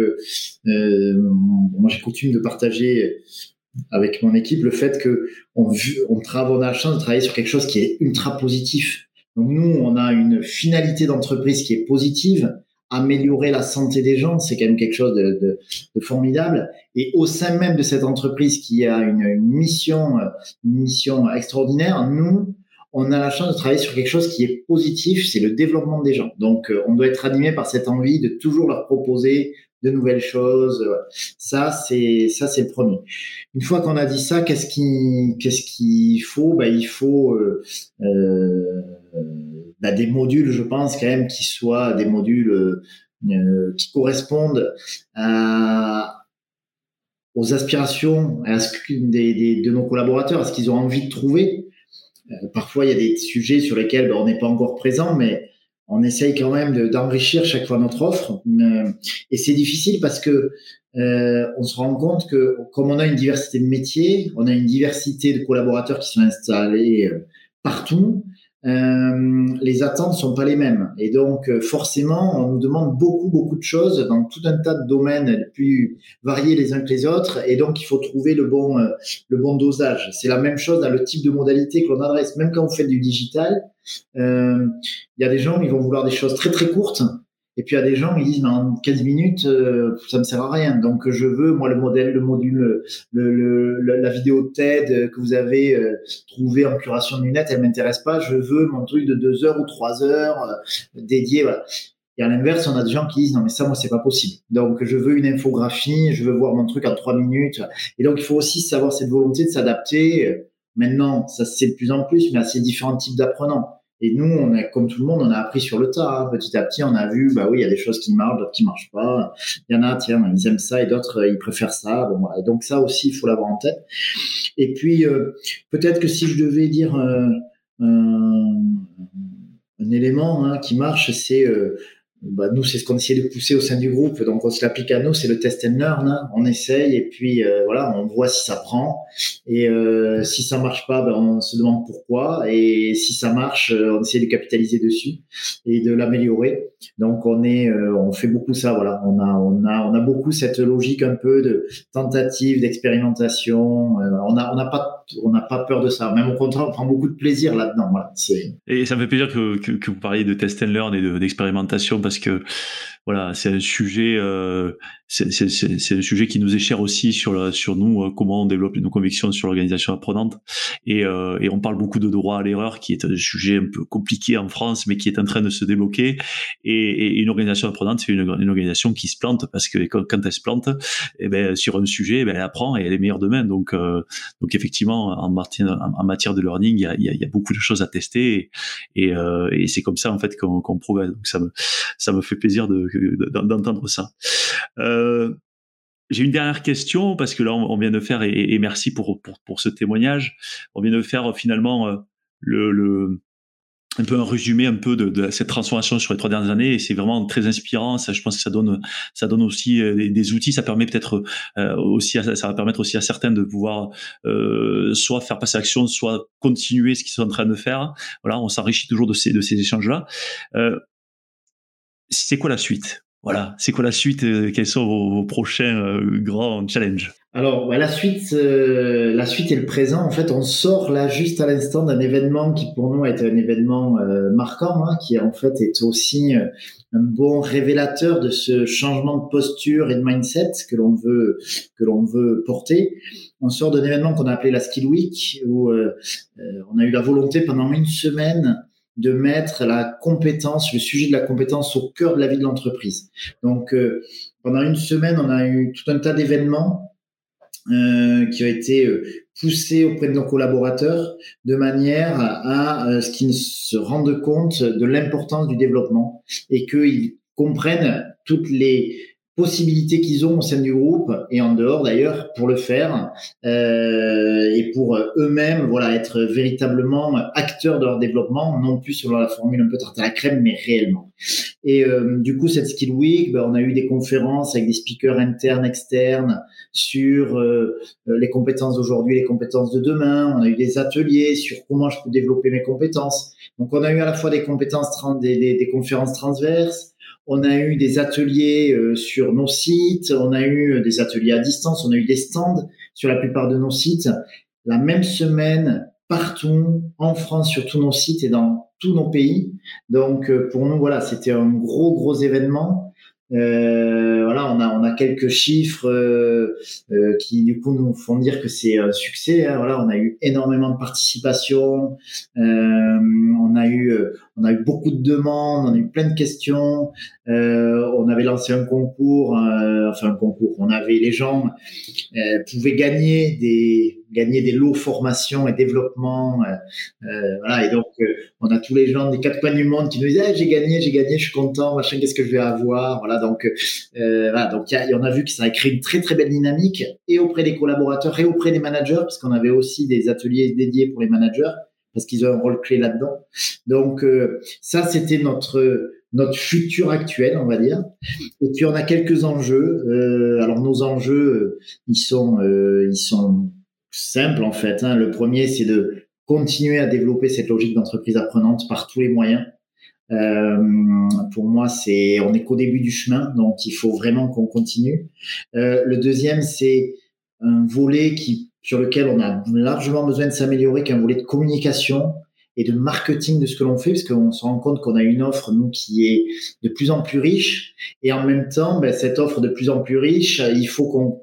Speaker 1: moi, j'ai coutume de partager avec mon équipe le fait que on, on, on a la chance de travailler sur quelque chose qui est ultra positif. Donc nous, on a une finalité d'entreprise qui est positive, améliorer la santé des gens, c'est quand même quelque chose de, de, de, formidable. Et au sein même de cette entreprise qui a une, une, mission, une mission extraordinaire, nous, on a la chance de travailler sur quelque chose qui est positif, c'est le développement des gens. Donc, euh, on doit être animé par cette envie de toujours leur proposer de nouvelles choses. Ça, c'est ça, c'est le premier. Une fois qu'on a dit ça, qu'est-ce qui, qu'est-ce qu'il faut? Ben, il faut euh, euh, bah, des modules, je pense quand même, qui soient des modules euh, euh, qui correspondent aux aspirations à ce des, des, de nos collaborateurs, à ce qu'ils ont envie de trouver. Euh, parfois, il y a des sujets sur lesquels bah, on n'est pas encore présent, mais on essaye quand même d'enrichir chaque fois notre offre. et c'est difficile parce que euh, on se rend compte que comme on a une diversité de métiers, on a une diversité de collaborateurs qui sont installés partout, euh, les attentes sont pas les mêmes. Et donc, euh, forcément, on nous demande beaucoup, beaucoup de choses dans tout un tas de domaines plus variés les uns que les autres. Et donc, il faut trouver le bon, euh, le bon dosage. C'est la même chose dans le type de modalité que l'on adresse. Même quand on fait du digital, il y a des gens, ils vont vouloir des choses très, très courtes et puis il y a des gens qui disent, mais en 15 minutes, euh, ça me sert à rien. Donc je veux, moi, le modèle, le module, le, le, la vidéo TED que vous avez euh, trouvé en curation de lunettes, elle m'intéresse pas. Je veux mon truc de deux heures ou trois heures euh, dédié. Voilà. Et à l'inverse, on a des gens qui disent non mais ça moi c'est pas possible. Donc je veux une infographie, je veux voir mon truc en trois minutes. Et donc il faut aussi savoir cette volonté de s'adapter. Maintenant, ça c'est de plus en plus, mais à ces différents types d'apprenants. Et nous, on a, comme tout le monde, on a appris sur le tas. Hein. Petit à petit, on a vu, bah oui, il y a des choses qui marchent, d'autres qui marchent pas. Il y en a, tiens, ils aiment ça et d'autres, ils préfèrent ça. Donc ça aussi, il faut l'avoir en tête. Et puis, euh, peut-être que si je devais dire euh, un, élément hein, qui marche, c'est euh, bah, nous, c'est ce qu'on essaie de pousser au sein du groupe. Donc, on se l'applique à nous, c'est le test and learn. Hein. On essaye et puis euh, voilà, on voit si ça prend. Et euh, si ça marche pas, ben, on se demande pourquoi. Et si ça marche, euh, on essaie de capitaliser dessus et de l'améliorer. Donc, on est, on fait beaucoup ça. Voilà, on a, on a, on a beaucoup cette logique un peu de tentative, d'expérimentation. on a, on n'a pas, on n'a pas peur de ça. Même au contraire, on prend beaucoup de plaisir là-dedans. Voilà.
Speaker 2: Et ça me fait plaisir que, que vous parliez de test and learn et d'expérimentation parce que voilà, c'est un sujet, euh, c'est un sujet qui nous est cher aussi sur sur nous, euh, comment on développe nos convictions sur l'organisation apprenante. Et, euh, et on parle beaucoup de droit à l'erreur, qui est un sujet un peu compliqué en France, mais qui est en train de se débloquer. Et, et une organisation apprenante, c'est une, une, organisation qui se plante parce que quand, elle se plante, eh ben, sur un sujet, ben, elle apprend et elle est meilleure demain. Donc, euh, donc effectivement, en matière, de learning, il y a, y a, beaucoup de choses à tester. Et, euh, et c'est comme ça en fait qu'on qu progresse. Donc ça me, ça me fait plaisir de d'entendre ça. Euh, j'ai une dernière question parce que là on, vient de faire et, merci pour, pour, pour ce témoignage. On vient de faire finalement euh, le, un peu un résumé un peu de, cette transformation sur les trois dernières années et c'est vraiment très inspirant ça je pense que ça donne ça donne aussi euh, des, outils ça permet peut-être euh, aussi ça va permettre aussi à certains de pouvoir euh, soit faire passer l'action soit continuer ce qu'ils sont en train de faire voilà on s'enrichit toujours de ces de ces échanges là euh, c'est quoi la suite? Voilà, c'est quoi la suite euh, Quels sont vos, prochains euh, grands challenges?
Speaker 1: Alors, bah, la suite, euh, la suite et le présent. En fait, on sort là juste à l'instant d'un événement qui pour nous est un événement marquant, hein, qui en fait est aussi un bon révélateur de ce changement de posture et de mindset que l'on veut que l'on veut porter. On sort d'un événement qu'on a appelé la Skill Week, où on a eu la volonté pendant une semaine de mettre la compétence, le sujet de la compétence au cœur de la vie de l'entreprise. Donc, euh, pendant une semaine, on a eu tout un tas d'événements qui a été poussé auprès de nos collaborateurs de manière à, ce qu'ils se rendent compte de l'importance du développement et qu'ils comprennent toutes les possibilités qu'ils ont au sein du groupe et en dehors d'ailleurs pour le faire euh, et pour eux-mêmes voilà être véritablement acteurs de leur développement non plus selon la formule un peu tarte à la crème mais réellement. Et euh, du coup cette skill week ben, on a eu des conférences avec des speakers internes externes sur euh, les compétences d'aujourd'hui les compétences de demain. On a eu des ateliers sur comment je peux développer mes compétences. Donc on a eu à la fois des compétences des, des conférences transverses on a eu des ateliers euh, sur nos sites, on a eu des ateliers à distance, on a eu des stands sur la plupart de nos sites. La même semaine, partout en France, sur tous nos sites et dans tous nos pays. Donc euh, pour nous, voilà, c'était un gros, gros événement. Euh, voilà, on a on a quelques chiffres euh, euh, qui du coup nous font dire que c'est un succès. Hein. Voilà, on a eu énormément de participation, on a eu on a eu beaucoup de demandes, on a eu plein de questions. on avait lancé un concours, enfin un concours. On avait les gens pouvaient gagner des gagner des lots formation et développement. voilà, et donc on a tous les gens des quatre coins du monde qui nous disent ah, j'ai gagné, j'ai gagné, je suis content, machin, qu'est-ce que je vais avoir, voilà donc, euh, voilà, donc y, on a vu que ça a créé une très très belle dynamique et auprès des collaborateurs et auprès des managers, parce qu'on avait aussi des ateliers dédiés pour les managers parce qu'ils ont un rôle clé là-dedans. Donc euh, ça, c'était notre notre futur actuel, on va dire. Et puis on a quelques enjeux. Euh, alors nos enjeux, ils sont ils sont simples en fait. Hein. Le premier, c'est de continuer à développer cette logique d'entreprise apprenante par tous les moyens. Euh, pour moi, c'est on est qu'au début du chemin, donc il faut vraiment qu'on continue. Euh, le deuxième, c'est un volet qui sur lequel on a largement besoin de s'améliorer, qu'un volet de communication et de marketing de ce que l'on fait, parce qu'on se rend compte qu'on a une offre nous qui est de plus en plus riche, et en même temps, ben, cette offre de plus en plus riche, il faut qu'on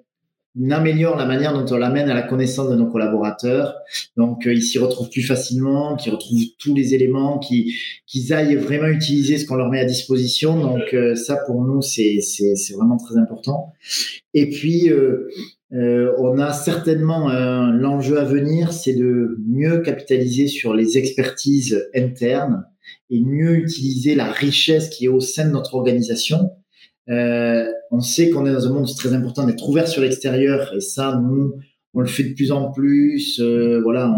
Speaker 1: améliore la manière dont on l'amène à la connaissance de nos collaborateurs. Donc, euh, ils s'y retrouvent plus facilement, qu'ils retrouvent tous les éléments, qu'ils aillent vraiment utiliser ce qu'on leur met à disposition. Donc, euh, ça, pour nous, c'est vraiment très important. Et puis, euh, euh on a certainement l'enjeu à venir, c'est de mieux capitaliser sur les expertises internes et mieux utiliser la richesse qui est au sein de notre organisation euh, on sait qu'on est dans un monde très important d'être ouvert sur l'extérieur et ça, nous, on le fait de plus en plus. Euh, voilà,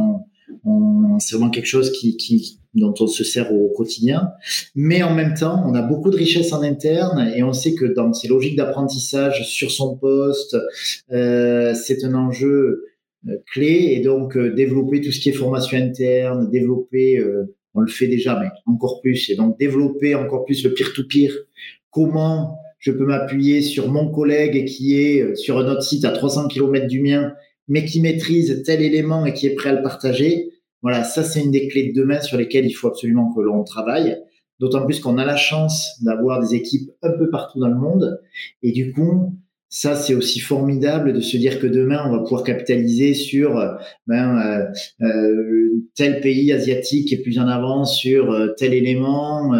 Speaker 1: on, c'est vraiment quelque chose qui, qui, dont on se sert au quotidien. Mais en même temps, on a beaucoup de richesses en interne et on sait que dans ces logiques d'apprentissage sur son poste, euh, c'est un enjeu euh, clé et donc euh, développer tout ce qui est formation interne, développer, on le fait déjà, mais encore plus, et donc développer encore plus le peer-to-peer. -peer. Comment je peux m'appuyer sur mon collègue qui est euh, sur un autre site à 300 km du mien, mais qui maîtrise tel élément et qui est prêt à le partager? Voilà, ça c'est une des clés de demain sur lesquelles il faut absolument que l'on travaille. D'autant plus qu'on a la chance d'avoir des équipes un peu partout dans le monde. Et du coup, ça c'est aussi formidable de se dire que demain on va pouvoir capitaliser sur euh, ben, euh, euh, tel pays asiatique qui est plus en avance sur tel élément,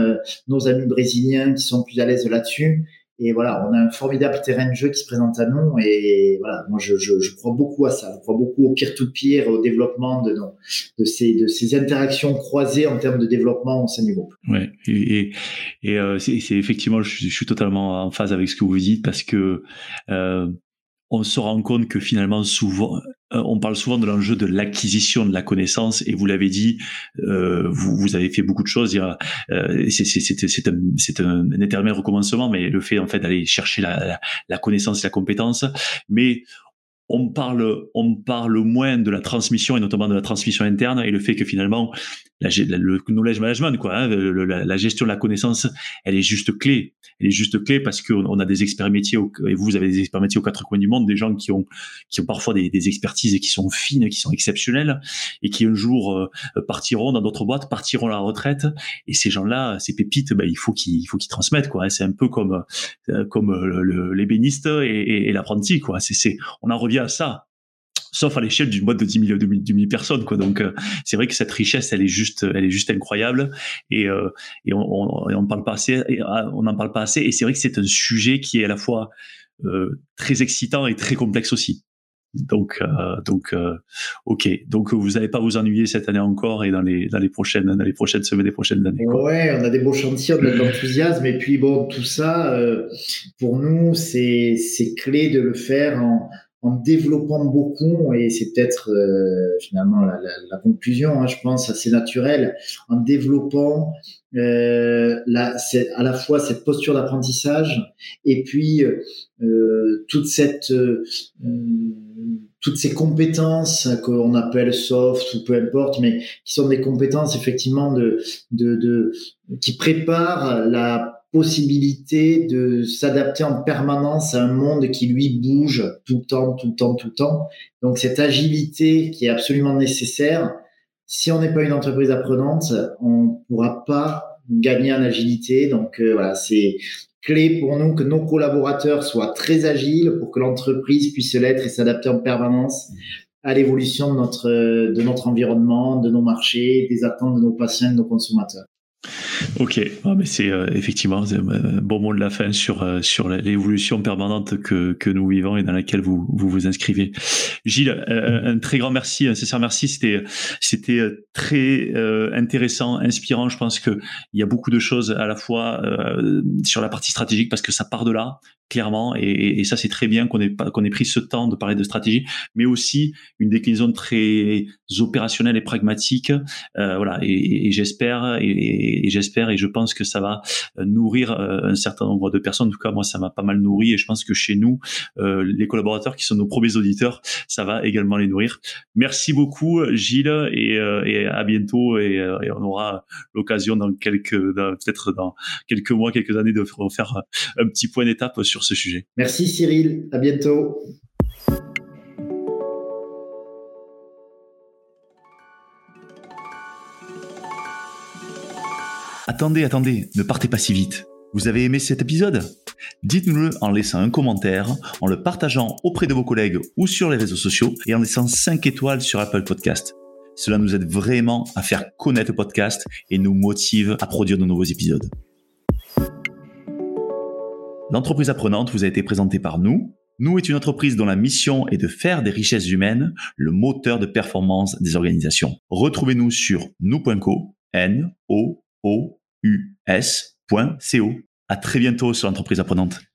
Speaker 1: nos amis brésiliens qui sont plus à l'aise là-dessus et voilà, on a un formidable terrain de jeu qui se présente à nous. Et voilà, moi, je, je, je crois beaucoup à ça. Je crois beaucoup au peer-to-peer, au développement de, nos, de, ces, de ces interactions croisées en termes de développement au sein du groupe.
Speaker 2: Ouais, et, et, euh, c'est effectivement, je, je, suis totalement en phase avec ce que vous dites parce que euh, on se rend compte que finalement, souvent, euh, on parle souvent de l'enjeu de l'acquisition de la connaissance et vous l'avez dit, euh, vous, vous, avez fait beaucoup de choses. Euh, c'est un, un, éternel recommencement, mais le fait en fait d'aller chercher la, la, la, connaissance, la compétence, mais on parle, on parle moins de la transmission et notamment de la transmission interne et le fait que finalement le knowledge management, quoi, hein, la, gestion de la connaissance, elle est juste clé. Elle est juste clé parce qu'on on a des experts métiers, et vous, avez des experts métiers aux quatre coins du monde, des gens qui ont, qui ont parfois des, des expertises qui sont fines, qui sont exceptionnelles, et qui un jour euh, partiront dans d'autres boîtes, partiront à la retraite. Et ces gens-là, ces pépites, ben, il faut qu'ils, il faut qu'ils transmettent, quoi. Hein. C'est un peu comme, euh, comme le, l'ébéniste et, et, et l'apprenti, quoi. C'est, c'est, on en revient à ça sauf à l'échelle d'une boîte de 10 000, de personnes, quoi. Donc, euh, c'est vrai que cette richesse, elle est juste, elle est juste incroyable, et, euh, et on, on parle pas assez, ah, on n'en parle pas assez, et c'est vrai que c'est un sujet qui est à la fois euh, très excitant et très complexe aussi. Donc, donc, ok. Donc, vous n'allez pas vous ennuyer cette année encore et dans les dans les prochaines dans les prochaines semaines, les prochaines années.
Speaker 1: Quoi. Ouais, on a des beaux chantiers, on a de l'enthousiasme et puis bon, tout ça, pour nous, c'est c'est clé de le faire en en développant beaucoup, et c'est peut-être euh, finalement la, la, la conclusion, hein, je pense, assez naturelle, en développant euh, la, à la fois cette posture d'apprentissage et puis euh, toute cette euh, toutes ces compétences qu'on appelle soft ou peu importe, mais qui sont des compétences effectivement de, de, de qui préparent la possibilité de s'adapter en permanence à un monde qui lui bouge tout le temps, tout le temps, tout le temps. Donc cette agilité qui est absolument nécessaire. Si on n'est pas une entreprise apprenante, on pourra pas gagner en agilité. Donc euh, voilà, c'est clé pour nous que nos collaborateurs soient très agiles pour que l'entreprise puisse l'être et s'adapter en permanence à l'évolution de notre de notre environnement, de nos marchés, des attentes de nos patients, de nos consommateurs.
Speaker 2: Ok, ah, mais c'est euh, effectivement un bon mot de la fin sur euh, sur l'évolution permanente que que nous vivons et dans laquelle vous vous, vous inscrivez. Gilles, euh, un très grand merci, un sincère merci. C'était c'était très intéressant, inspirant. Je pense que il y a beaucoup de choses à la fois sur la partie stratégique parce que ça part de là clairement et, et ça c'est très bien qu'on ait qu'on ait pris ce temps de parler de stratégie, mais aussi une déclinaison très opérationnelle et pragmatique. voilà, et, j'espère et, j'espère et je pense que ça va euh, nourrir euh, un certain nombre de personnes. En tout cas, moi, ça m'a pas mal nourri et je pense que chez nous, euh, les collaborateurs qui sont nos premiers auditeurs, ça va également les nourrir. Merci beaucoup, Gilles, et, et à bientôt. Et, et on aura l'occasion dans quelques, peut-être dans quelques mois, quelques années, de faire un petit point d'étape sur ce sujet.
Speaker 1: Merci, Cyril. À bientôt.
Speaker 3: Attendez, attendez, ne partez pas si vite. Vous avez aimé cet épisode? Dites-nous-le en laissant un commentaire, en le partageant auprès de vos collègues ou sur les réseaux sociaux et en laissant 5 étoiles sur Apple Podcast. Cela nous aide vraiment à faire connaître le podcast et nous motive à produire de nouveaux épisodes. L'entreprise apprenante vous a été présentée par nous. Nous est une entreprise dont la mission est de faire des richesses humaines le moteur de performance des organisations. Retrouvez-nous sur nous.co, n o o u s.co. À très bientôt sur l'entreprise apprenante.